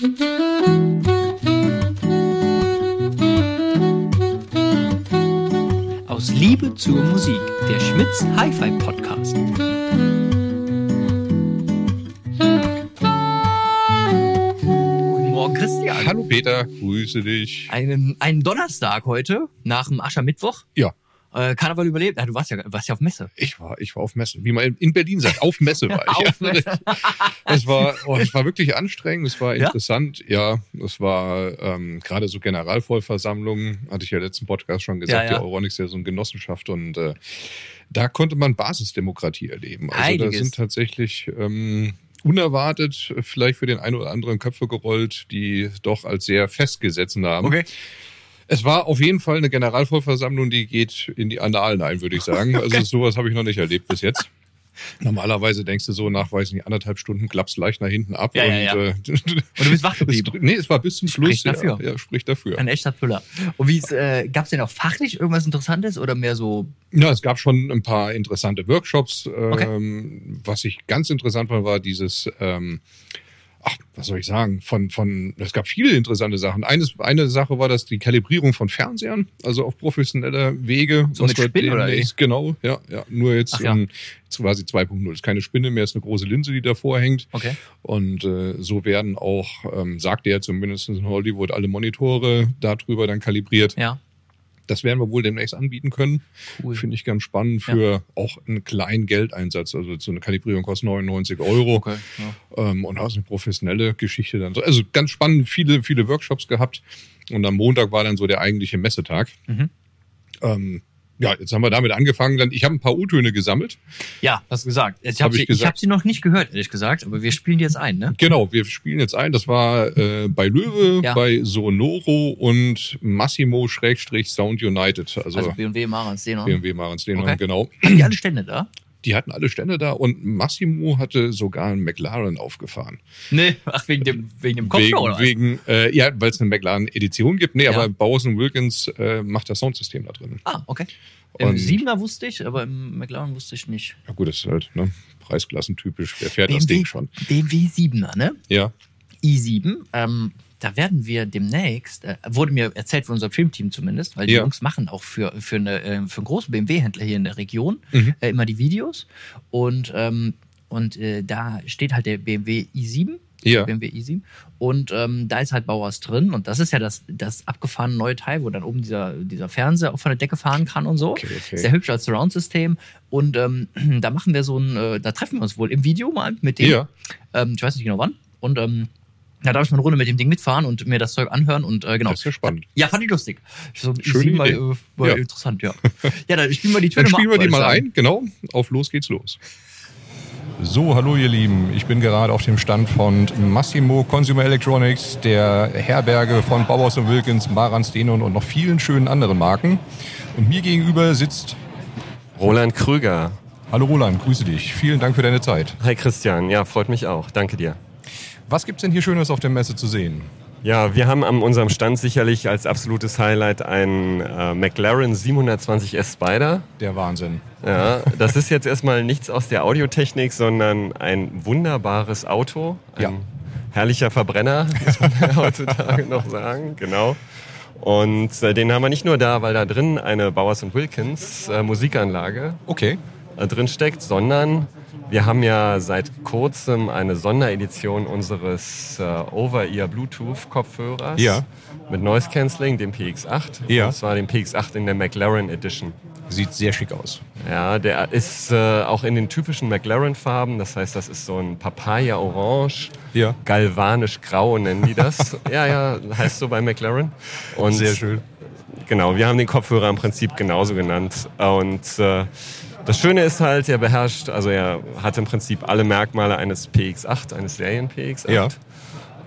Aus Liebe zur Musik, der Schmitz Hi-Fi Podcast. Guten Morgen, Christian. Hallo Peter, grüße dich. Einen, einen Donnerstag heute, nach dem Aschermittwoch. Ja, Äh, Karneval überlebt. Ja, du warst ja, warst ja auf Messe. ich war, ich war auf Messe. Wie man in Berlin sagt, auf Messe war ich. Auf Messe. Es war, oh, es war wirklich anstrengend, es war Ja? interessant. Ja, es war ähm, gerade so Generalvollversammlungen, hatte ich ja letzten Podcast schon gesagt, Ja, ja. die Euronics ist ja so eine Genossenschaft und äh, da konnte man Basisdemokratie erleben. Also da Einiges. sind tatsächlich ähm, unerwartet vielleicht für den einen oder anderen Köpfe gerollt, die doch als sehr festgesetzt haben. Okay. Es war auf jeden Fall eine Generalvollversammlung, die geht in die Annalen ein, würde ich sagen. Also sowas habe ich noch nicht erlebt bis jetzt. Normalerweise denkst du so nach, weiß nicht, anderthalb Stunden klappst leicht nach hinten ab. Ja, und, ja, ja. Äh, Und du bist wach geblieben. nee, es war bis zum Schluss. Spricht dafür. Ja, ja, spricht dafür. Ein echter Füller. Und wie äh, gab es denn auch fachlich irgendwas Interessantes oder mehr so, Ja, es gab schon ein paar interessante Workshops. Okay. Ähm, Was ich ganz interessant fand, war dieses, ähm, ach, was soll ich sagen, von, von, es gab viele interessante Sachen. Eines, eine Sache war das die Kalibrierung von Fernsehern, also auf professioneller Wege. So mit wir Spinnen oder demnächst- Genau, ja, ja. Nur jetzt Ach ja. quasi 2.0. Ist keine Spinne mehr, ist eine große Linse, die davor hängt. okay. Und äh, so werden auch, ähm, sagt er zumindest in Hollywood, alle Monitore darüber dann kalibriert. Ja, Das werden wir wohl demnächst anbieten können. cool. Finde ich ganz spannend für auch einen kleinen Geldeinsatz. Also so eine Kalibrierung kostet 99 Euro Okay, ja. ähm, und hast eine professionelle Geschichte dann. so. Also ganz spannend, viele, viele Workshops gehabt. Und am Montag war dann so der eigentliche Messetag. Mhm. Ähm, ja, jetzt haben wir damit angefangen. Ich habe ein paar U-Töne gesammelt. Ja, hast du gesagt. Ich Hab habe ich sie, ich gesagt. hab sie noch nicht gehört, ehrlich gesagt, aber wir spielen die jetzt ein, ne? Genau, wir spielen jetzt ein. Das war äh, bei Löwe, Ja. bei Sonoro und Massimo Schrägstrich Sound United. Also, Also BMW, Marans, den BMW Marens Okay. genau. Haben die alle Stände da? Die hatten alle Stände da und Massimo hatte sogar einen McLaren aufgefahren. Nee, ach, wegen dem, wegen dem Kopfhörer, wegen, oder was? wegen äh, ja, weil es eine McLaren-Edition gibt. Nee, Ja. aber Bowers Wilkins äh, macht das Soundsystem da drin. Ah, okay. Im 7er wusste ich, aber im McLaren wusste ich nicht. Ja gut, das ist halt ne, preisklassentypisch. Wer fährt das Ding schon? BMW 7er, ne? Ja, i7. Ähm, da werden wir demnächst, äh, wurde mir erzählt von unserem Filmteam zumindest, weil die Ja. Jungs machen auch für, für, eine, äh, für einen großen BMW-Händler hier in der Region Mhm. äh, immer die Videos. Und, ähm, und äh, da steht halt der BMW i7. ja. BMW i7. Und ähm, da ist halt Bauers drin. Und das ist ja das, das abgefahrene neue Teil, wo dann oben dieser, dieser Fernseher auch von der Decke fahren kann und so. Okay, okay. Sehr hübsch als Surround-System. Und ähm, da machen wir so ein, äh, da treffen wir uns wohl im Video mal mit dem. Ja. Ähm, ich weiß nicht genau wann. Und ähm, da darf ich mal eine Runde mit dem Ding mitfahren und mir das Zeug anhören. Und äh, genau. Das ist ja spannend. Ja, fand ich lustig. So, Schöne i7 mal, Idee. äh, war Ja. interessant, ja. ja, dann spielen wir die Töne Dann spielen wir ab, die würd mal ein. Genau, auf los geht's los. So, hallo ihr Lieben. Ich bin gerade auf dem Stand von Massimo Consumer Electronics, der Herberge von Bauhaus und Wilkins, Marans Denon und noch vielen schönen anderen Marken. Und mir gegenüber sitzt, Roland Krüger. hallo Roland, grüße dich. Vielen Dank für deine Zeit. Hi Christian, ja, freut mich auch. Danke dir. Was gibt's denn hier Schönes auf der Messe zu sehen? Ja, wir haben an unserem Stand sicherlich als absolutes Highlight einen äh, McLaren 720S Spider. Der Wahnsinn. Ja, das ist jetzt erstmal nichts aus der Audiotechnik, sondern ein wunderbares Auto. Ein Ja. herrlicher Verbrenner, muss man heutzutage noch sagen, genau. Und äh, den haben wir nicht nur da, weil da drin eine Bowers Wilkins äh, Musikanlage Okay. äh, drin steckt, sondern wir haben ja seit kurzem eine Sonderedition unseres äh, Over-Ear Bluetooth-Kopfhörers Ja. mit Noise Cancelling, dem PX8. Ja. Und zwar dem PX8 in der McLaren Edition. Sieht sehr schick aus. Ja, der ist äh, auch in den typischen McLaren-Farben. Das heißt, das ist so ein Papaya-Orange, Ja. galvanisch-grau nennen die das. ja, ja, heißt so bei McLaren. Und Sehr schön. Genau, wir haben den Kopfhörer im Prinzip genauso genannt. Und äh, das Schöne ist halt, er beherrscht, also er hat im Prinzip alle Merkmale eines PX8, eines Serien-PX8. Ja.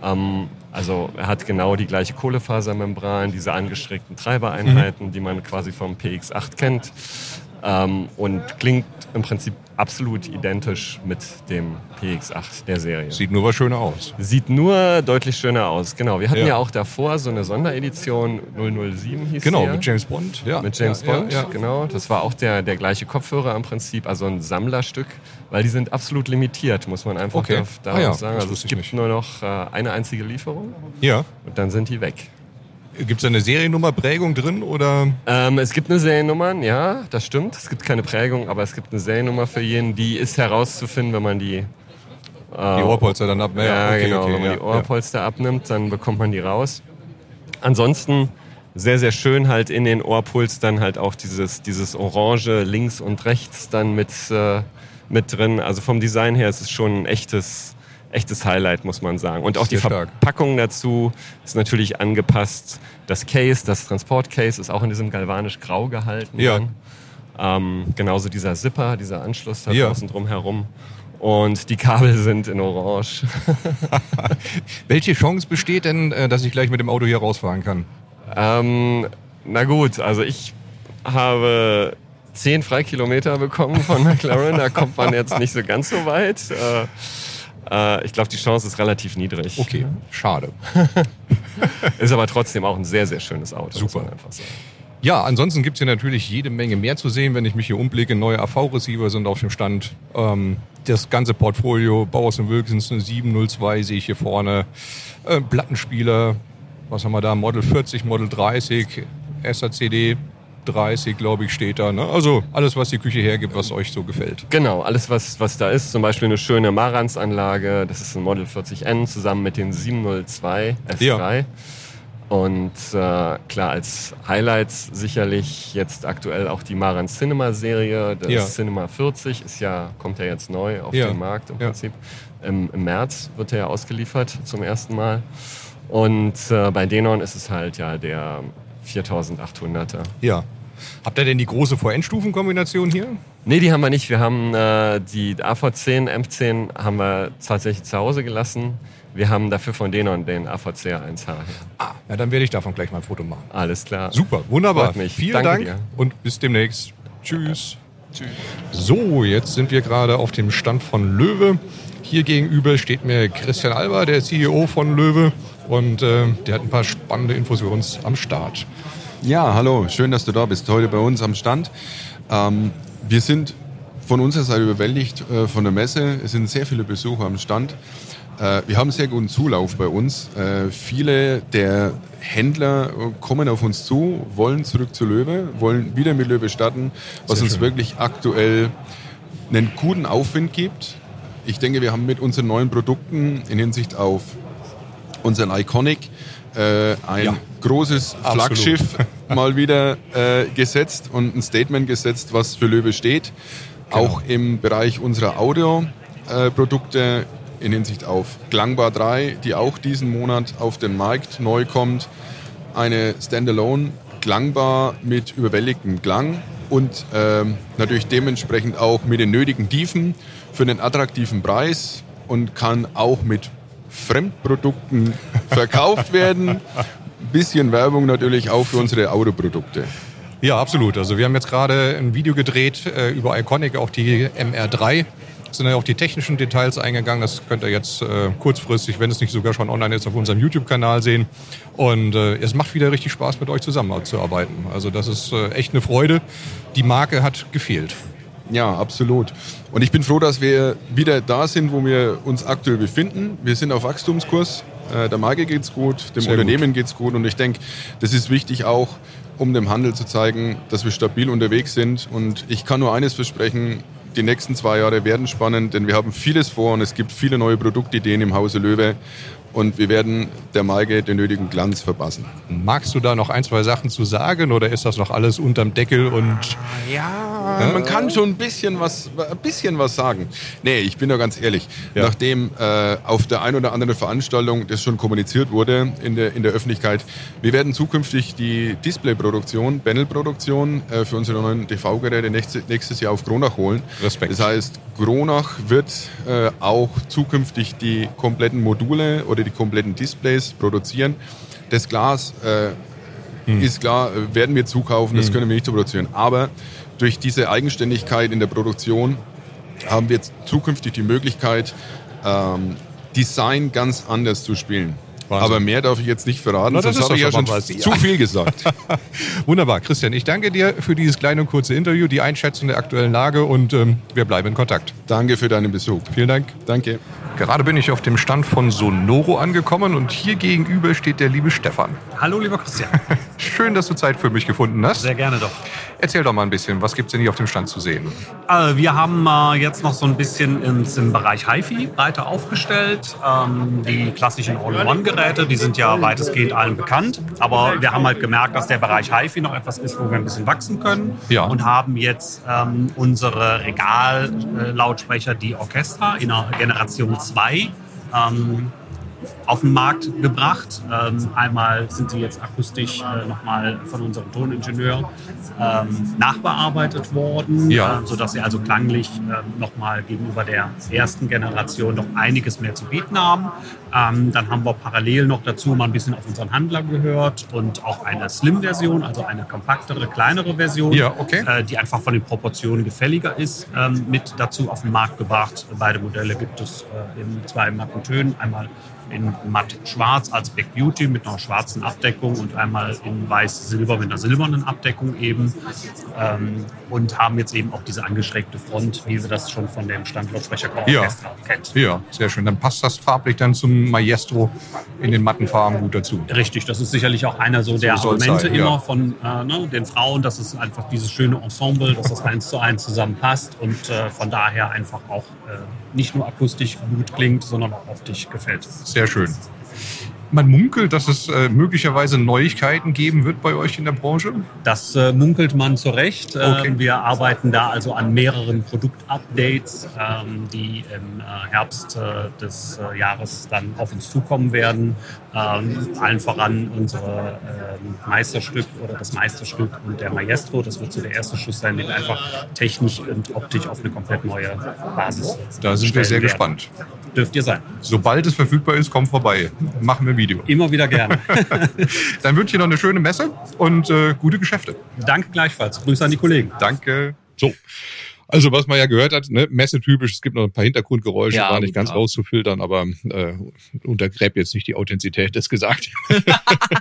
Ähm, also er hat genau die gleiche Kohlefasermembran, diese angestreckten Treibereinheiten, die man quasi vom PX8 kennt. Ähm, und klingt im Prinzip absolut identisch mit dem PX8 der Serie. Sieht nur was schöner aus. Sieht nur deutlich schöner aus, genau. Wir hatten ja, Ja. auch davor so eine Sonderedition 007 hieß Genau, ja. mit James Bond. Ja, Mit James ja, Bond, Ja, genau. Das war auch der, der gleiche Kopfhörer im Prinzip, also ein Sammlerstück, weil die sind absolut limitiert, muss man einfach Okay. Ah darauf ja, sagen. Also es gibt nicht. nur noch äh, eine einzige Lieferung ja. und dann sind die weg. Gibt es da eine Seriennummerprägung drin oder? Ähm, es gibt eine Seriennummer, ja, das stimmt. Es gibt keine Prägung, aber es gibt eine Seriennummer für jeden. Die ist herauszufinden, wenn man die Die Ohrpolster dann ab. Ja, okay, genau. okay, Wenn man ja, die Ohrpolster abnimmt, dann bekommt man die raus. Ansonsten sehr, sehr schön halt in den Ohrpuls dann halt auch dieses, dieses Orange links und rechts dann mit, äh, mit drin. Also vom Design her ist es schon ein echtes, echtes Highlight, muss man sagen. Und auch die stark. Verpackung dazu ist natürlich angepasst. Das Case, das Transportcase ist auch in diesem galvanisch grau gehalten. Ja. Dann. Ähm, genauso dieser Zipper, dieser Anschluss da Ja. draußen drum herum. Und die Kabel sind in Orange. Welche Chance besteht denn, äh, dass ich gleich mit dem Auto hier rausfahren kann? Ähm, na gut, also ich habe 10 Freikilometer bekommen von McLaren. Da kommt man jetzt nicht so ganz so weit. Äh, äh, ich glaube, die Chance ist relativ niedrig. Okay, schade. Ist aber trotzdem auch ein sehr, sehr schönes Auto. Super. Ja, ansonsten gibt's hier natürlich jede Menge mehr zu sehen, wenn ich mich hier umblicke. Neue AV-Receiver sind auf dem Stand. Ähm, das ganze Portfolio, Bowers Wilkins eine 702 sehe ich hier vorne. Äh, Plattenspieler, was haben wir da? Model 40, Model 30, SACD 30, glaube ich, steht da. Ne? Also alles, was die Küche hergibt, was euch so gefällt. Genau, alles was, was da ist, zum Beispiel eine schöne Marantz-Anlage, das ist ein Model 40N zusammen mit den 702 S3. Ja. Und äh, klar, als Highlights sicherlich jetzt aktuell auch die Marantz Cinema-Serie. Das Ja. Cinema 40 ist ja, kommt ja jetzt neu auf Ja. den Markt im. Prinzip. Im, Im März wird er ja ausgeliefert zum ersten Mal. Und äh, bei Denon ist es halt ja der 4800er. Ja. Habt ihr denn die große VN-Stufenkombination hier? Nee, die haben wir nicht. Wir haben äh, die AV10, M10 haben wir tatsächlich zu Hause gelassen. Wir haben dafür von Denon den AVC 1H. her. Ah, ja, dann werde ich davon gleich mal ein Foto machen. Alles klar. Super, wunderbar. Freut mich. Vielen Danke Dank dir. und bis demnächst. Tschüss. So, jetzt sind wir gerade auf dem Stand von Löwe. Hier gegenüber steht mir Christian Alba, der CEO von Löwe. Und äh, der hat ein paar spannende Infos für uns am Start. Ja, hallo, schön, dass du da bist. Heute bei uns am Stand. Ähm, wir sind von unserer Seite überwältigt äh, von der Messe. Es sind sehr viele Besucher am Stand. Äh, wir haben sehr guten Zulauf bei uns. Äh, viele der Händler äh, kommen auf uns zu, wollen zurück zu Löwe, wollen wieder mit Löwe starten, was Sehr uns schön. wirklich aktuell einen guten Aufwind gibt. Ich denke, wir haben mit unseren neuen Produkten in Hinsicht auf unseren Iconic äh, ein Ja. großes Absolut. Flaggschiff mal wieder äh, gesetzt und ein Statement gesetzt, was für Löwe steht. Genau. Auch im Bereich unserer Audio-Produkte in Hinsicht auf Klangbar 3, die auch diesen Monat auf den Markt neu kommt. Eine Standalone Klangbar mit überwältigtem Klang und ähm, natürlich dementsprechend auch mit den nötigen Tiefen für einen attraktiven Preis und kann auch mit Fremdprodukten verkauft werden. Bisschen Werbung natürlich auch für unsere Autoprodukte. Ja, absolut. Also wir haben jetzt gerade ein Video gedreht äh, über Iconic, auch die MR3. Sind ja auf die technischen Details eingegangen. Das könnt ihr jetzt äh, kurzfristig, wenn es nicht sogar schon online ist, auf unserem YouTube-Kanal sehen. Und äh, es macht wieder richtig Spaß, mit euch zusammenzuarbeiten. Also das ist äh, echt eine Freude. Die Marke hat gefehlt. Ja, absolut. Und ich bin froh, dass wir wieder da sind, wo wir uns aktuell befinden. Wir sind auf Wachstumskurs. Äh, Der Marke geht's gut, dem Sehr Unternehmen geht's gut. Und ich denke, das ist wichtig auch, um dem Handel zu zeigen, dass wir stabil unterwegs sind. Und ich kann nur eines versprechen, die nächsten zwei Jahre werden spannend, denn wir haben vieles vor und es gibt viele neue Produktideen im Hause Löwe. Und wir werden der Marke den nötigen Glanz verpassen. Magst du da noch ein, zwei Sachen zu sagen oder ist das noch alles unterm Deckel und Ja, man kann schon ein bisschen was, ein bisschen was sagen. Nee, ich bin da ganz ehrlich. Ja. Nachdem äh, auf der ein oder anderen Veranstaltung das schon kommuniziert wurde in der, in der Öffentlichkeit, wir werden zukünftig die Displayproduktion, Panelproduktion äh, für unsere neuen TV-Geräte nächstes, nächstes Jahr auf Kronach holen. Respekt. Das heißt, Kronach wird äh, auch zukünftig die kompletten Module oder die kompletten Displays produzieren. Das Glas äh, ist klar, werden wir zukaufen, das können wir nicht so produzieren. Aber durch diese Eigenständigkeit in der Produktion haben wir zukünftig die Möglichkeit, ähm, Design ganz anders zu spielen. Wahnsinn. Aber mehr darf ich jetzt nicht verraten, Na, das sonst ist habe ich ja schon was. zu viel gesagt. Wunderbar, Christian, ich danke dir für dieses kleine und kurze Interview, die Einschätzung der aktuellen Lage und ähm, wir bleiben in Kontakt. Danke für deinen Besuch. Vielen Dank. Danke. Gerade bin ich auf dem Stand von Sonoro angekommen und hier gegenüber steht der liebe Stefan. Hallo, lieber Christian. Schön, dass du Zeit für mich gefunden hast. Sehr gerne doch. Erzähl doch mal ein bisschen, was gibt's denn hier auf dem Stand zu sehen? Äh, wir haben äh, jetzt noch so ein bisschen ins, im Bereich HiFi breiter aufgestellt. Ähm, die klassischen All-in-One-Geräte, die sind ja weitestgehend allen bekannt. Aber wir haben halt gemerkt, dass der Bereich HiFi noch etwas ist, wo wir ein bisschen wachsen können. Ja. Und haben jetzt ähm, unsere Regallautsprecher, die Orchestra, in der Generation 2. Ähm, auf den Markt gebracht. Ähm, einmal sind sie jetzt akustisch äh, nochmal von unserem Toningenieur ähm, nachbearbeitet worden, Ja. äh, sodass sie also klanglich äh, nochmal gegenüber der ersten Generation noch einiges mehr zu bieten haben. Ähm, dann haben wir parallel noch dazu mal ein bisschen auf unseren Handler gehört und auch eine Slim-Version, also eine kompaktere, kleinere Version, Ja, okay. äh, die einfach von den Proportionen gefälliger ist, ähm, mit dazu auf den Markt gebracht. Beide Modelle gibt es äh, in zwei matten Tönen. Einmal in matt schwarz als Black Beauty mit einer schwarzen Abdeckung und einmal in weiß-silber mit einer silbernen Abdeckung eben. Ähm, und haben jetzt eben auch diese angeschrägte Front, wie wir das schon von dem Standlautsprecher Ja. Kennt. Ja, sehr schön. Dann passt das farblich dann zum Maestro in den matten Farben gut dazu. Richtig, das ist sicherlich auch einer so der So Argumente sein, ja. immer von äh, ne, den Frauen, dass es einfach dieses schöne Ensemble, dass das eins zu eins zusammenpasst und äh, von daher einfach auch äh, nicht nur akustisch gut klingt, sondern auch optisch gefällt. Sehr schön. Man munkelt, dass es äh, möglicherweise Neuigkeiten geben wird bei euch in der Branche. Das äh, munkelt man zurecht. Okay. Ähm, wir arbeiten da also an mehreren Produktupdates, ähm, die im äh, Herbst äh, des äh, Jahres dann auf uns zukommen werden. Ähm, allen voran unsere ähm, Meisterstück oder das Meisterstück und der Maestro. Das wird so der erste Schuss sein, den einfach technisch und optisch auf eine komplett neue Basis Da sind wir sehr werden. gespannt. Dürft ihr sein. Sobald es verfügbar ist, kommt vorbei. Machen wir ein Video. Immer wieder gerne. Dann wünsche ich noch eine schöne Messe und äh, gute Geschäfte. Danke gleichfalls. Grüße an die Kollegen. Danke. So. Also was man ja gehört hat, ne, messetypisch, es gibt noch ein paar Hintergrundgeräusche, Ja, war nicht ganz ja. rauszufiltern, aber äh, untergräbt jetzt nicht die Authentizität des Gesagten.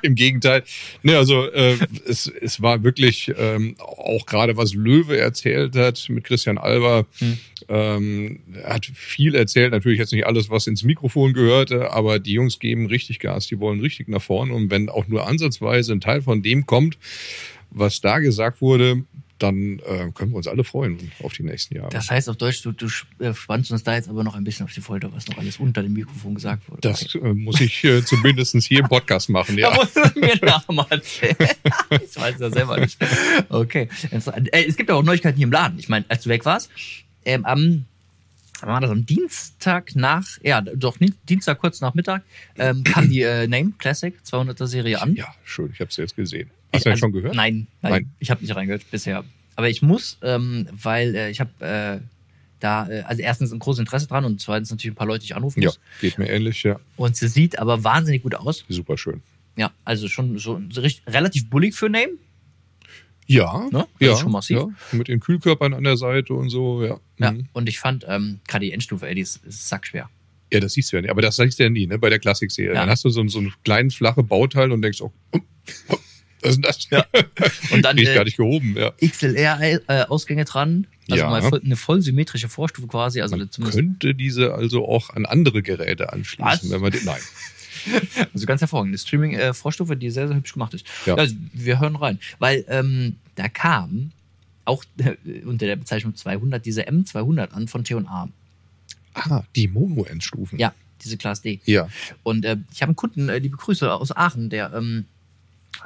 Im Gegenteil. Ne, also äh, es, es war wirklich ähm, auch gerade was Löwe erzählt hat mit Christian Alber. Hm. Ähm, er hat viel erzählt, natürlich jetzt nicht alles, was ins Mikrofon gehörte, aber die Jungs geben richtig Gas, die wollen richtig nach vorne und wenn auch nur ansatzweise ein Teil von dem kommt, was da gesagt wurde, dann äh, können wir uns alle freuen auf die nächsten Jahre. Das heißt auf Deutsch, du, du äh, spannst uns da jetzt aber noch ein bisschen auf die Folter, was noch alles unter dem Mikrofon gesagt wurde. Das äh, muss ich äh, zumindest hier im Podcast machen, Da ja. musst du mir erzählen. ich weiß das selber nicht. Okay. Interessant. Äh, Es gibt auch Neuigkeiten hier im Laden. Ich meine, als du weg warst, ähm, am, war das am Dienstag nach, ja, doch, Dienstag kurz nach Mittag, ähm, kam die äh, Name Classic 200er Serie an. Ja, schön, ich habe es jetzt gesehen. Hast du Also, schon gehört? Nein, nein, Nein. ich habe nicht reingehört bisher. Aber ich muss, ähm, weil äh, ich habe äh, da, äh, also erstens ein großes Interesse dran und zweitens natürlich ein paar Leute, die ich anrufen Ja, muss. geht mir ähnlich, ja. Und sie sieht aber wahnsinnig gut aus. Super schön. Ja, also schon so, so richtig, relativ bullig für Name. Ja, Ne? ja, schon massiv. ja, mit den Kühlkörpern an der Seite und so, ja. Ja, Mhm. und ich fand ähm, gerade die Endstufe, ey, die ist, ist sackschwer. Ja, das siehst du ja nicht. Aber das siehst du ja nie, ne? Bei der Klassik-Serie. Ja. Dann hast du so, so einen kleinen, flache Bauteil und denkst, oh, oh, oh, was ist denn das? Ja. Und dann Die ist äh, gar nicht gehoben, ja. XLR-Ausgänge dran. Also Ja. mal eine voll symmetrische Vorstufe quasi. Also Man könnte diese also auch an andere Geräte anschließen, Was? wenn man den, nein. Also ganz hervorragend. Eine Streaming-Vorstufe, die sehr, sehr hübsch gemacht ist. Ja. Also, wir hören rein. Weil ähm, da kam auch äh, unter der Bezeichnung 200 diese M200 an von T&A. Ah, die Mono-Endstufen. Ja, diese Class D. Ja. Und äh, ich habe einen Kunden, äh, liebe Grüße aus Aachen, der, ähm,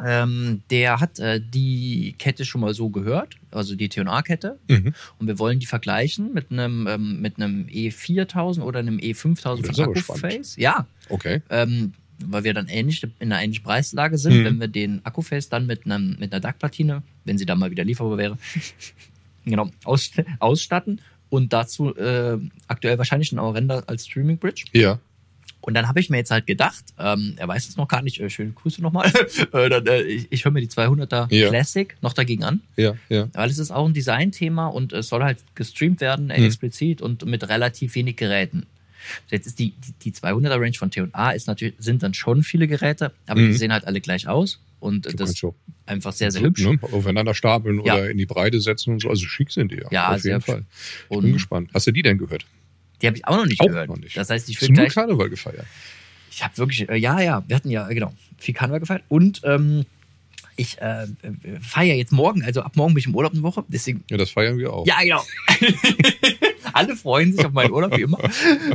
ähm, der hat äh, die Kette schon mal so gehört, also die T&A-Kette. Mhm. Und wir wollen die vergleichen mit einem, ähm, mit einem E4000 oder einem E5000 Das ist von Akkuface. Ja, Okay. ähm, weil wir dann ähnlich in einer ähnlichen Preislage sind, Mhm. wenn wir den Akkuface dann mit, einem, mit einer DAC-Platine, wenn sie dann mal wieder lieferbar wäre, genau, aus, ausstatten und dazu äh, aktuell wahrscheinlich einen Aurenda als Streaming Bridge. Ja. Und dann habe ich mir jetzt halt gedacht, ähm, er weiß es noch gar nicht, äh, schöne Grüße nochmal, äh, dann, äh, ich, ich höre mir die 200er Ja. Classic noch dagegen an, Ja, ja. weil es ist auch ein Designthema und es soll halt gestreamt werden, Mhm. explizit und mit relativ wenig Geräten. Jetzt ist die, die, die 200er Range von T&A ist natürlich, sind dann schon viele Geräte, aber Mhm. die sehen halt alle gleich aus und das ist einfach sehr, sehr so, hübsch. Ne, aufeinander stapeln Ja. oder in die Breite setzen und so. Also schick sind die ja. Ja, auf jeden. Fall. Ich bin gespannt. Hast du die denn gehört? Die habe ich auch noch nicht Auch gehört. noch nicht. Das heißt, ich Hast will gleich, Karneval gefeiert? ich habe wirklich, äh, ja, ja, wir hatten ja, genau, viel Karneval gefeiert und ähm, ich äh, feiere jetzt morgen, also ab morgen bin ich im Urlaub eine Woche, deswegen Ja, das feiern wir auch. Ja, genau. Alle freuen sich auf meinen Urlaub, wie immer.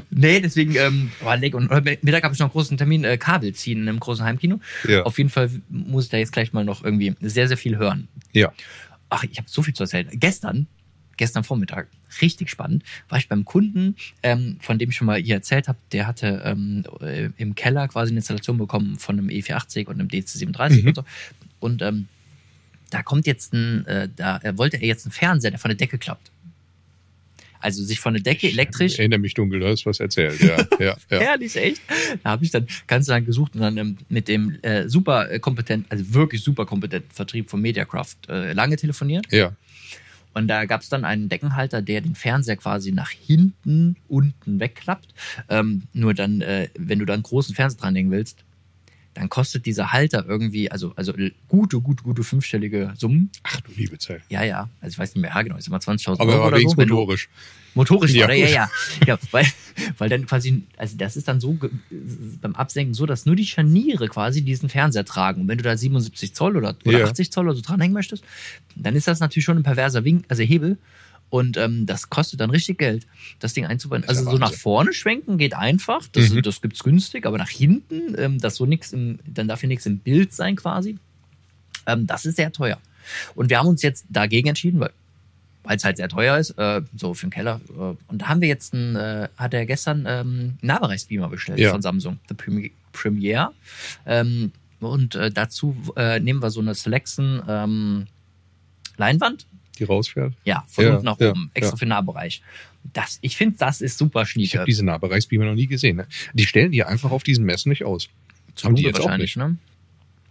Nee, deswegen ähm, war leck. Und heute Mittag habe ich noch einen großen Termin, äh, Kabel ziehen in einem großen Heimkino. Ja. Auf jeden Fall muss ich da jetzt gleich mal noch irgendwie sehr, sehr viel hören. ja. Ach, ich habe so viel zu erzählen. Gestern, gestern Vormittag, richtig spannend, war ich beim Kunden, ähm, von dem ich schon mal hier erzählt habe, der hatte ähm, äh, im Keller quasi eine Installation bekommen von einem E480 und einem DC37 Mhm. und so. Und ähm, da kommt jetzt ein, äh, da äh, wollte er jetzt einen Fernseher, der von der Decke klappt. Also sich von der Decke elektrisch Ich erinnere mich dunkel, du hast was erzählt. Ja, ja, ja. Herrlich, echt. Da habe ich dann ganz lang gesucht und dann ähm, mit dem äh, super äh, kompetenten, also wirklich super kompetenten Vertrieb von Mediacraft äh, lange telefoniert. ja. Und da gab es dann einen Deckenhalter, der den Fernseher quasi nach hinten unten wegklappt. Ähm, nur dann, äh, wenn du da einen großen Fernseher dranlegen willst, dann kostet dieser Halter irgendwie, also, also gute, gute, gute fünfstellige Summen. Ach du liebe Zeit. Ja, ja, also ich weiß nicht mehr, ja, genau, ist immer 20.000 Aber er Euro war oder so. motorisch. Motorisch, Ja, oder? Ja, ja. ja weil, weil dann quasi, also das ist dann so beim Absenken so, dass nur die Scharniere quasi diesen Fernseher tragen. Und wenn du da 77 Zoll oder, oder Ja. 80 Zoll oder so dranhängen möchtest, dann ist das natürlich schon ein perverser Wink, also Hebel. Und ähm, das kostet dann richtig Geld, das Ding einzubauen. Also so nach vorne schwenken geht einfach, das, Mhm. das gibt's günstig, aber nach hinten, ähm, das so nichts im, dann darf ja nichts im Bild sein quasi. Ähm, das ist sehr teuer. Und wir haben uns jetzt dagegen entschieden, weil weil es halt sehr teuer ist, äh, so für den Keller. Äh, und da haben wir jetzt einen, äh, hat er gestern ähm, Nahbereichsbeamer bestellt Ja. von Samsung, The Premi- Premiere. Ähm, und äh, dazu äh, nehmen wir so eine Selection ähm, Leinwand, Die rausfährt. ja, von Ja, unten nach ja, oben, extra ja. für den Nahbereich. Das, ich finde, das ist super Ich schnieke. habe diese Nahbereichsbeamer noch nie gesehen. Ne? Die stellen die einfach auf diesen Messen nicht aus. Zu haben die jetzt auch wahrscheinlich, ne?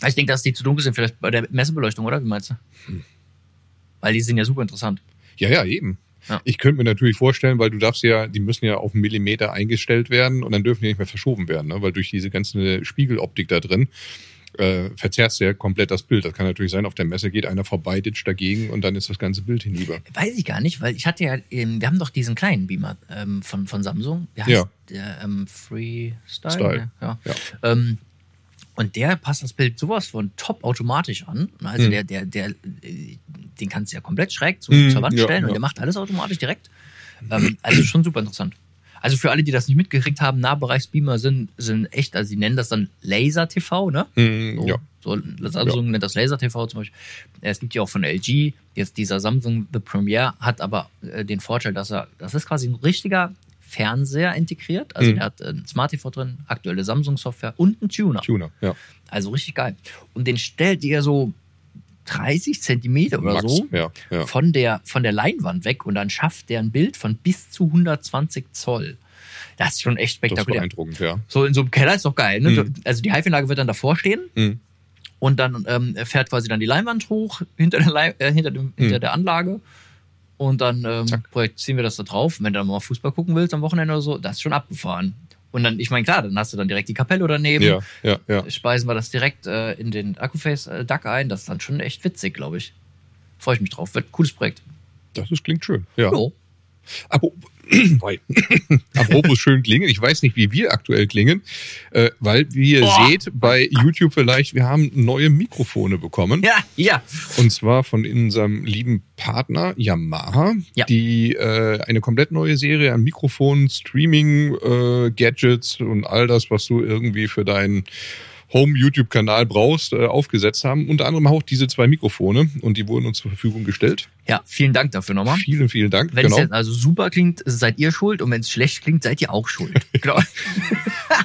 Ich denke, dass die zu dunkel sind, vielleicht bei der Messebeleuchtung, oder? Wie meinst du? Hm. Weil die sind ja super interessant. Ja, ja, eben. Ja. Ich könnte mir natürlich vorstellen, weil du darfst ja, die müssen ja auf einen Millimeter eingestellt werden und dann dürfen die nicht mehr verschoben werden, ne? weil durch diese ganze Spiegeloptik da drin äh, verzerrst du ja komplett das Bild. Das kann natürlich sein, auf der Messe geht einer vorbei, ditcht dagegen und dann ist das ganze Bild hinüber. Weiß ich gar nicht, weil ich hatte ja, ähm, wir haben doch diesen kleinen Beamer ähm, von, von Samsung. Wie heißt Ja. der? Ähm, Freestyle? Style. Ne? Ja. Ja. Ähm, und der passt das Bild sowas von top automatisch an. Also Mhm. der, der, der, äh, den kannst du ja komplett schräg zu, Mhm, zur Wand ja, stellen und ja. der macht alles automatisch direkt. Ähm, also schon super interessant. Also für alle, die das nicht mitgekriegt haben, Nahbereichsbeamer sind, sind echt, also sie nennen das dann Laser TV, ne? Mhm, So, ja. so Samsung nennt das Laser TV zum Beispiel. Es gibt ja auch von LG. Jetzt dieser Samsung The Premiere hat aber äh, den Vorteil, dass er, das ist quasi ein richtiger Fernseher integriert. Also Mhm. der hat ein Smart TV drin, aktuelle Samsung-Software und einen Tuner. Tuner, ja. Also richtig geil. Und den stellt ihr so 30 Zentimeter oder Max, so ja, ja. von der, von der Leinwand weg und dann schafft der ein Bild von bis zu 120 Zoll. Das ist schon echt Das ist spektakulär. beeindruckend, ja. So in so einem Keller ist doch geil. Ne? Mhm. Also die HiFi-Anlage wird dann davor stehen Mhm. und dann ähm, fährt quasi dann die Leinwand hoch hinter der, Lei- äh, hinter dem, hinter Mhm. der Anlage. Und dann ähm, Zack. projizieren wir das da drauf. Wenn du dann mal Fußball gucken willst am Wochenende oder so, das ist schon abgefahren. Und dann, ich meine, klar, dann hast du dann direkt die Kapelle daneben. Ja, ja, ja. Speisen wir das direkt äh, in den Akkuface-Duck ein. Das ist dann schon echt witzig, glaube ich. Freue ich mich drauf. Wird ein cooles Projekt. Das ist, klingt schön. Ja. Jo. Aber. Apropos schön klingen, ich weiß nicht, wie wir aktuell klingen, äh, weil, wie ihr Oh. seht, bei YouTube vielleicht, wir haben neue Mikrofone bekommen. Ja, ja. Und zwar von unserem lieben Partner Yamaha, Ja. die äh, eine komplett neue Serie an Mikrofonen, Streaming, äh, Gadgets und all das, was du irgendwie für deinen Home-YouTube-Kanal brauchst, äh, aufgesetzt haben. Unter anderem auch diese zwei Mikrofone und die wurden uns zur Verfügung gestellt. Ja, vielen Dank dafür nochmal. Vielen, vielen Dank. Wenn genau. es jetzt also super klingt, seid ihr schuld. Und wenn es schlecht klingt, seid ihr auch schuld. Genau.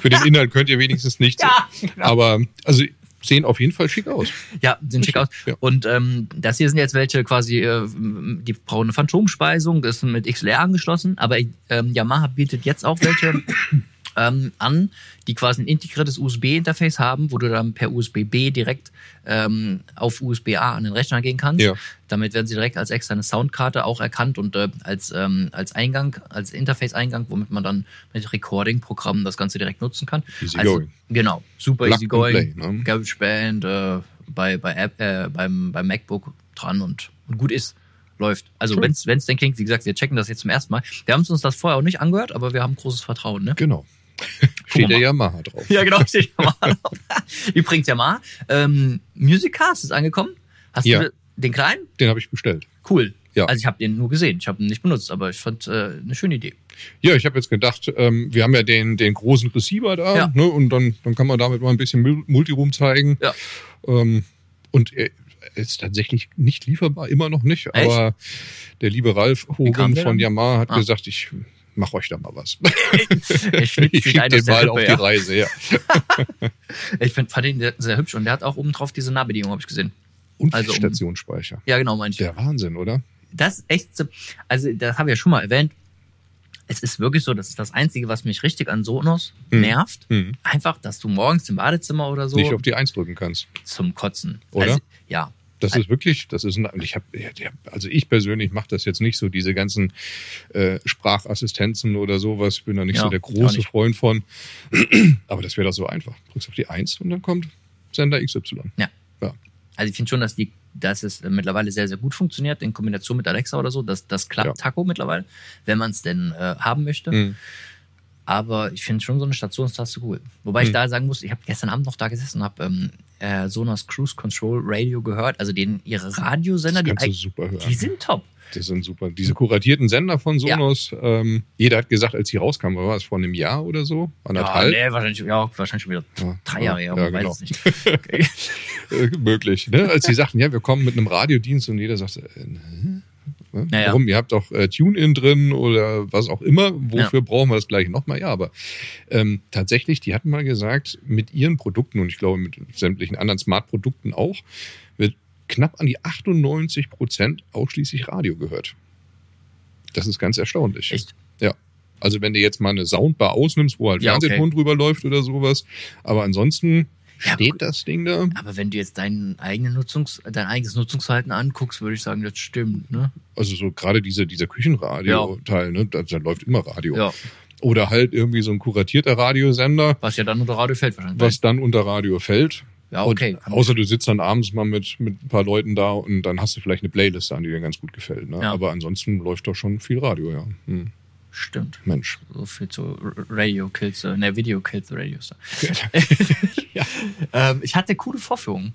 Für den Inhalt könnt ihr wenigstens nichts. Ja, genau. Aber also sehen auf jeden Fall schick aus. Ja, sehen schick aus. Ja. Und ähm, das hier sind jetzt welche quasi, äh, die brauchen eine Phantomspeisung, ist mit XLR angeschlossen, aber ähm, Yamaha bietet jetzt auch welche ähm, an, die quasi ein integriertes USB-Interface haben, wo du dann per USB-B direkt ähm, auf USB-A an den Rechner gehen kannst. Ja. Damit werden sie direkt als externe Soundkarte auch erkannt und äh, als, ähm, als Eingang, als Interface-Eingang, womit man dann mit Recording-Programmen das Ganze direkt nutzen kann. Easy also, going. Genau, super Plug easy going. play, ne? GarageBand äh, bei, bei App, äh, beim, beim MacBook dran und, und gut ist. Läuft. Also wenn's wenn's denn klingt, wie gesagt, wir checken das jetzt zum ersten Mal. Wir haben uns das vorher auch nicht angehört, aber wir haben großes Vertrauen, ne? Genau. Steht der Yamaha drauf. Ja, genau, steht mal drauf. Übrigens, ja mal, ähm, Musicast ist angekommen. Hast Ja. du den kleinen? Den habe ich bestellt. Cool. Ja. Also ich habe den nur gesehen, ich habe ihn nicht benutzt, aber ich fand äh, eine schöne Idee. Ja, ich habe jetzt gedacht, ähm, wir haben ja den, den großen Receiver da, Ja. ne, und dann, dann kann man damit mal ein bisschen Mul- Multiroom zeigen. Ja. Ähm, und er ist tatsächlich nicht lieferbar, immer noch nicht. Echt? Aber der liebe Ralf Hogan von? Yamaha hat Ah. gesagt, ich mach euch da mal was. Ich ein den mal auf die ja. Reise, ja. Ich find, fand ihn sehr, hübsch und der hat auch oben drauf diese Nahbedienung, habe ich gesehen. Und Also um- Stationsspeicher. Ja, genau, meine ich. Der Wahnsinn, oder? Das ist echt, so- also das habe ich ja schon mal erwähnt. Es ist wirklich so, das ist das Einzige, was mich richtig an Sonos Hm. nervt. Hm. Einfach, dass du morgens im Badezimmer oder so Nicht auf die Eins drücken kannst. zum Kotzen. Oder? Also, ja. Das ist wirklich, das ist ein, ich habe, also ich persönlich mache das jetzt nicht so, diese ganzen äh, Sprachassistenzen oder sowas. Ich bin da nicht Ja, so der ich große. Freund von. Aber das wäre doch so einfach. Drückst auf die Eins und dann kommt Sender XY. Ja. Ja. Also ich finde schon, dass die, dass es äh, mittlerweile sehr, sehr gut funktioniert in Kombination mit Alexa oder so. Das, das klappt Ja. Taco mittlerweile, wenn man es denn äh, haben möchte. Mhm. Aber ich finde schon so eine Stationstaste cool. Wobei ich Hm. da sagen muss, ich habe gestern Abend noch da gesessen und habe ähm, äh, Sonos Cruise Control Radio gehört. Also den, ihre Radiosender, Das die, die sind top. Die sind super. Diese kuratierten Sender von Ja. Sonos, ähm, jeder hat gesagt, als die rauskamen, war es vor einem Jahr oder so? Ja, Anderthalb? nee, wahrscheinlich, ja, wahrscheinlich schon wieder Ja. drei Jahre her, Ja, man genau. weiß es nicht. Okay. Äh, möglich. Ne? Als sie sagten, ja, wir kommen mit einem Radiodienst und jeder sagte, äh, ne? Naja. Warum? Ihr habt doch äh, TuneIn drin oder was auch immer. Wofür brauchen wir das gleiche nochmal? Ja, aber ähm, tatsächlich, die hatten mal gesagt, mit ihren Produkten und ich glaube mit sämtlichen anderen Smart-Produkten auch, wird knapp an die 98 Prozent ausschließlich Radio gehört. Das ist ganz erstaunlich. Echt? Ja. Also wenn du jetzt mal eine Soundbar ausnimmst, wo halt Ja, okay. Fernsehton drüber läuft oder sowas, aber ansonsten Ja, steht aber- das Ding da. Aber wenn du jetzt deinen eigenen Nutzungs, dein eigenes Nutzungsverhalten anguckst, würde ich sagen, das stimmt, ne? Also so gerade diese, dieser Küchenradio-Teil, ne, da, da läuft immer Radio. Ja. Oder halt irgendwie so ein kuratierter Radiosender, Was ja dann unter Radio fällt wahrscheinlich. was dann unter Radio fällt. ja, okay. Und außer du sitzt dann abends mal mit, mit ein paar Leuten da und dann hast du vielleicht eine Playlist an, die dir ganz gut gefällt. Ne? Ja. Aber ansonsten läuft doch schon viel Radio, ja. Hm. Stimmt. Mensch. So viel zu Radio Kills, äh, ne, Video Kills Radio Star. Ja. Ähm, ich hatte coole Vorführungen.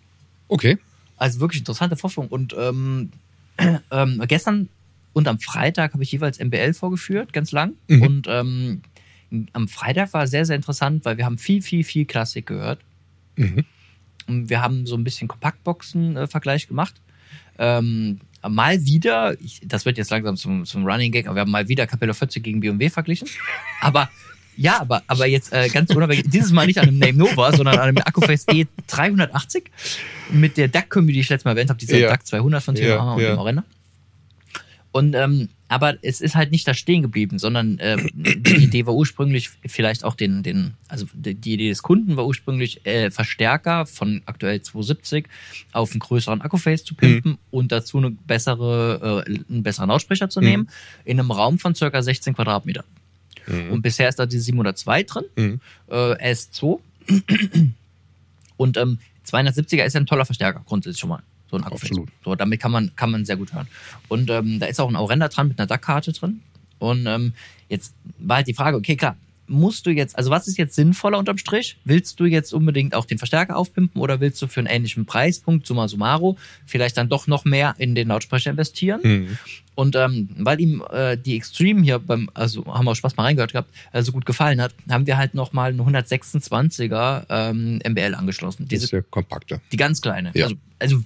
Okay. Also wirklich interessante Vorführung. Und ähm, ähm, gestern und am Freitag habe ich jeweils MBL vorgeführt, ganz lang. Mhm. Und ähm, am Freitag war sehr, sehr interessant, weil wir haben viel, viel, viel Klassik gehört. Mhm. Und wir haben so ein bisschen Kompaktboxen-Vergleich gemacht. Ähm, mal wieder, ich, das wird jetzt langsam zum, zum Running Gag, aber wir haben mal wieder Capella 40 gegen B&W verglichen. Aber ja, aber, aber jetzt äh, ganz unabhängig, dieses Mal nicht an einem Name Nova, sondern an einem Akkuface E380 mit der DAC-Kombi, die ich letztes Mal erwähnt habe, dieser Ja. DAC 200 von TMA Ja, und ja. dem Orenda. Und ähm, aber es ist halt nicht da stehen geblieben, sondern ähm, die Idee war ursprünglich vielleicht auch den, den, also die Idee des Kunden war ursprünglich äh, Verstärker von aktuell 270 auf einen größeren Akkuface zu pimpen und dazu eine bessere, äh, einen besseren Lautsprecher zu nehmen in einem Raum von circa 16 Quadratmeter. Mhm. Und bisher ist da die 702 drin, Mhm. äh, S2. Und ähm, 270er ist ja ein toller Verstärker, grundsätzlich schon mal. So ein. Absolut. So, damit kann man, kann man sehr gut hören. Und ähm, da ist auch ein Aurenda dran mit einer DAC-Karte drin. Und ähm, jetzt war halt die Frage, okay, klar, musst du jetzt, also was ist jetzt sinnvoller unterm Strich? Willst du jetzt unbedingt auch den Verstärker aufpimpen oder willst du für einen ähnlichen Preispunkt, summa summarum, vielleicht dann doch noch mehr in den Lautsprecher investieren? Mhm. Und ähm, weil ihm äh, die Extreme hier beim, also haben wir auch Spaß mal reingehört gehabt, äh, so gut gefallen hat, haben wir halt nochmal eine 126er ähm, MBL angeschlossen. Das Diese, ist ja kompakter. die ganz kleine. Ja. Also, also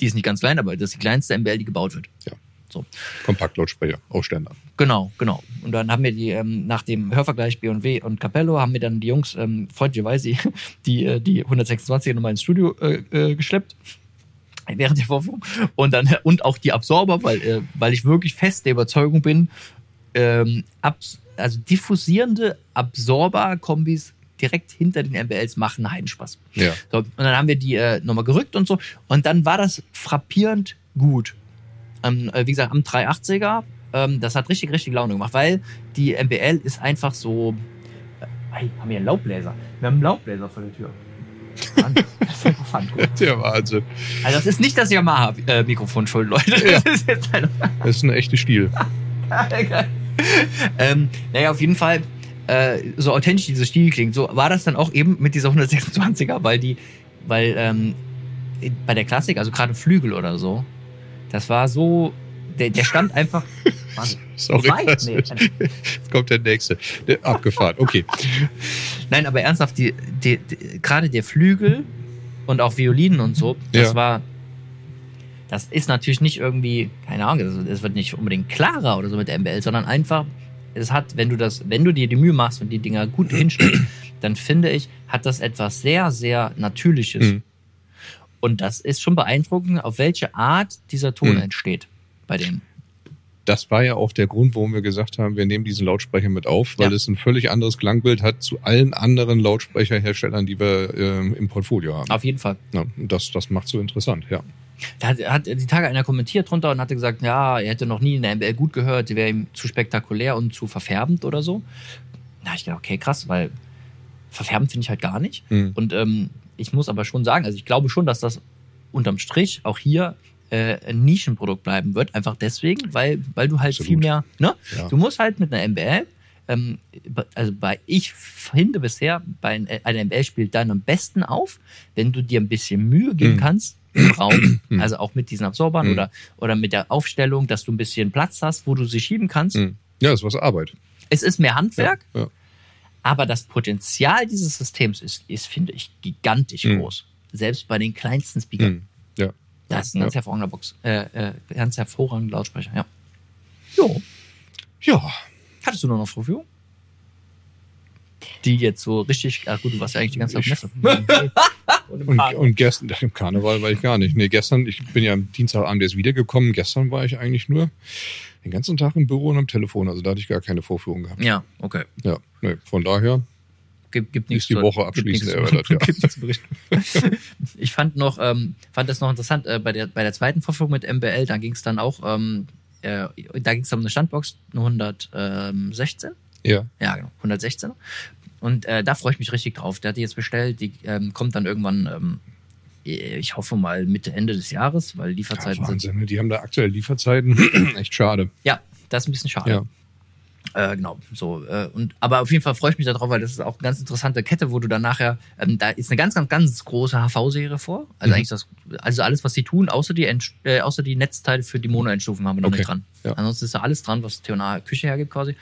die ist nicht ganz klein, aber das ist die kleinste MBL, die gebaut wird. Ja. So. Kompaktlautsprecher, Ausständer. Genau, genau. Und dann haben wir die, ähm, nach dem Hörvergleich B&W und Capello, haben wir dann die Jungs ähm, freundlicherweise die, äh, die 126er nochmal ins Studio äh, äh, geschleppt. Während der Vorführung. Und dann, und auch die Absorber, weil, äh, weil ich wirklich fest der Überzeugung bin, ähm, Abs also diffusierende Absorber-Kombis direkt hinter den MBLs machen Heidenspaß. Ja. So, und dann haben wir die äh, nochmal gerückt und so. Und dann war das frappierend gut. Ähm, äh, wie gesagt, am 380er, ähm, das hat richtig, richtig Laune gemacht, weil die MBL ist einfach so. Äh, hey, haben wir einen Laubbläser? Wir haben einen Laubbläser vor der Tür. Das ist gut. Der Wahnsinn. Also, das ist nicht das Yamaha-Mikrofon schuld, Leute. Ja. Das ist jetzt ein Das ist ein echter Stil. ähm, naja, auf jeden Fall, äh, so authentisch dieser Stil klingt, so war das dann auch eben mit dieser 126er, weil die, weil ähm, bei der Klassik, also gerade Flügel oder so, das war so, der, der stand einfach. Warte, Sorry. Nee, Jetzt kommt der nächste. Der, abgefahren. Okay. Nein, aber ernsthaft, die, die, die, gerade der Flügel und auch Violinen und so, das Ja. war. Das ist natürlich nicht irgendwie, keine Ahnung, das- es wird nicht unbedingt klarer oder so mit der MBL, sondern einfach, es hat, wenn du das, wenn du dir die Mühe machst und die Dinger gut hinstellst, dann finde ich, hat das etwas sehr, sehr Natürliches. Mhm. Und das ist schon beeindruckend, auf welche Art dieser Ton Mhm. entsteht bei denen. Das war ja auch der Grund, warum wir gesagt haben, wir nehmen diesen Lautsprecher mit auf, weil Ja. es ein völlig anderes Klangbild hat zu allen anderen Lautsprecherherstellern, die wir ähm, im Portfolio haben. Auf jeden Fall. Ja, das, das macht so interessant, ja. Da hat, hat die Tage einer kommentiert drunter und hatte gesagt, ja, er hätte noch nie in der MBL gut gehört, die wäre ihm zu spektakulär und zu verfärbend oder so. Da hab ich gedacht, okay, krass, weil verfärbend finde ich halt gar nicht. Mhm. Und ähm, ich muss aber schon sagen, also ich glaube schon, dass das unterm Strich auch hier äh, ein Nischenprodukt bleiben wird. Einfach deswegen, weil, weil du halt Absolut. viel mehr, ne? Ja. Du musst halt mit einer MBL, ähm, also bei, ich finde bisher, bei einer MBL spielt dann am besten auf, wenn du dir ein bisschen Mühe geben Mhm. kannst im Raum, Mhm. also auch mit diesen Absorbern Mhm. oder, oder mit der Aufstellung, dass du ein bisschen Platz hast, wo du sie schieben kannst. Mhm. Ja, das ist was Arbeit. Es ist mehr Handwerk, Ja, ja. Aber das Potenzial dieses Systems ist, ist finde ich, gigantisch Mhm. groß. Selbst bei den kleinsten Speakern. Mhm. Ja. Das ist ein ganz Ja. hervorragender Box, äh, äh, ganz hervorragender Lautsprecher, ja. Jo. Ja, Hattest du noch eine Verfügung? Die jetzt so richtig, ach gut, du warst ja eigentlich die ganze Zeit auf Messe. und, und gestern, im Karneval war ich gar nicht. Nee, gestern, ich bin ja am Dienstagabend erst wiedergekommen. Gestern war ich eigentlich nur den ganzen Tag im Büro und am Telefon. Also da hatte ich gar keine Vorführung gehabt. Ja, okay. Ja, nee, von daher Gibt, gibt nichts ist die zu- Woche abschließend erörtert. Ja. Ich fand noch, ähm, fand das noch interessant, äh, bei der, bei der zweiten Verfügung mit MBL, da ging es dann auch, ähm, äh, da ging es um eine Standbox, eine 116. ja. Ja, genau, 116. Und äh, da freue ich mich richtig drauf. Der hat die jetzt bestellt, die ähm, kommt dann irgendwann, ähm, ich hoffe mal Mitte, Ende des Jahres, weil ja Lieferzeiten sind. Wahnsinn, ne? die haben da aktuell Lieferzeiten. Echt schade. Ja, das ist ein bisschen schade. Ja. Äh, genau, so. Äh, und, aber auf jeden Fall freue ich mich darauf, weil das ist auch eine ganz interessante Kette, wo du dann nachher, ähm, da ist eine ganz, ganz, ganz große HV-Serie vor. Also Mhm. eigentlich das, also alles, was sie tun, außer die, Ent, äh, außer die Netzteile für die Mono-Endstufen haben wir noch Okay. nicht dran. Ja. Ansonsten ist da alles dran, was TNA Küche hergibt quasi.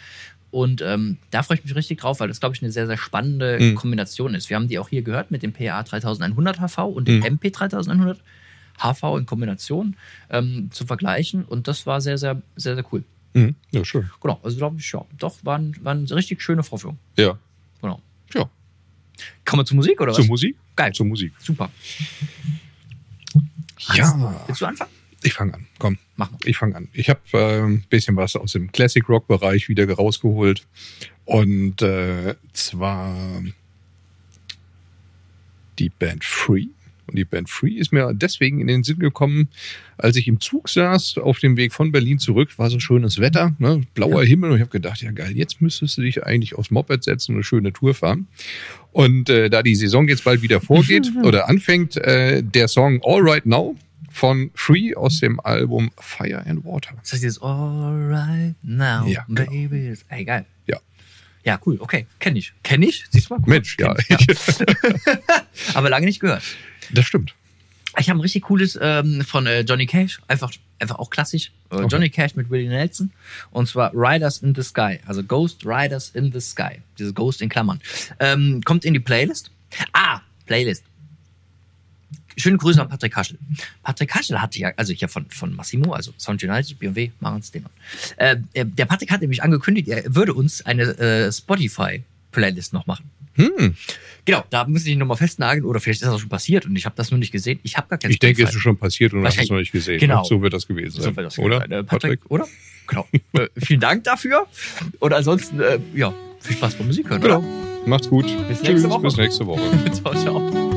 Und ähm, da freue ich mich richtig drauf, weil das, glaube ich, eine sehr, sehr spannende Mhm. Kombination ist. Wir haben die auch hier gehört mit dem PA 3100 HV und dem Mhm. MP 3100 HV in Kombination ähm, zu vergleichen. Und das war sehr, sehr, sehr, sehr cool. Mhm. Ja, schön. Genau, also glaube ich, ja, doch, waren, waren richtig schöne Vorführung. Ja. Genau. Ja. Kommen wir zur Musik oder was? Zur Musik? Geil. Zur Musik. Super. Ja. Willst du anfangen? Ich fange an. Komm. Mach mal. Ich fange an. Ich habe äh, ein bisschen was aus dem Classic Rock Bereich wieder rausgeholt. Und äh, zwar die Band Free. Und die Band Free ist mir deswegen in den Sinn gekommen, als ich im Zug saß, auf dem Weg von Berlin zurück, war so schönes Wetter, ne? blauer Himmel. Und ich habe gedacht, ja geil, jetzt müsstest du dich eigentlich aufs Moped setzen und eine schöne Tour fahren. Und äh, da die Saison jetzt bald wieder vorgeht oder anfängt, äh, der Song All Right Now von Free aus dem Album Fire and Water. Das heißt jetzt All right now, Ja, genau. baby. Ist- Ey, geil. Ja. Ja, cool, okay. Kenn ich. Kenn ich? Siehst du mal? Mensch, ja, Aber lange nicht gehört. das stimmt. Ich habe ein richtig cooles ähm, von äh, Johnny Cash, einfach, einfach auch klassisch. Äh, Okay. Johnny Cash mit Willie Nelson. Und zwar Riders in the Sky. Also Ghost Riders in the Sky. Dieses Ghost in Klammern. Ähm, kommt in die Playlist. Ah, Playlist. Schöne Grüße an Patrick Kaschel. Patrick Kaschel hatte ja, also hier von, von Massimo, also Sound United, BMW, Marens Denon. Äh, der Patrick hat nämlich angekündigt, er würde uns eine äh, Spotify-Playlist noch machen. Hm. Genau, da muss ich nochmal festnageln oder vielleicht ist das auch schon passiert und ich habe das nur nicht gesehen. Ich habe gar kein Ich denke, es ist schon passiert und du hast es noch nicht gesehen. Genau. ne? So wird das gewesen sein. So wird das oder? sein. Äh, Patrick, oder? Genau. äh, vielen Dank dafür. Und ansonsten, äh, ja, viel Spaß beim Musik hören. Genau. Macht's gut. Bis Tschüss, nächste Woche. Bis nächste Woche. Oder? ciao, ciao.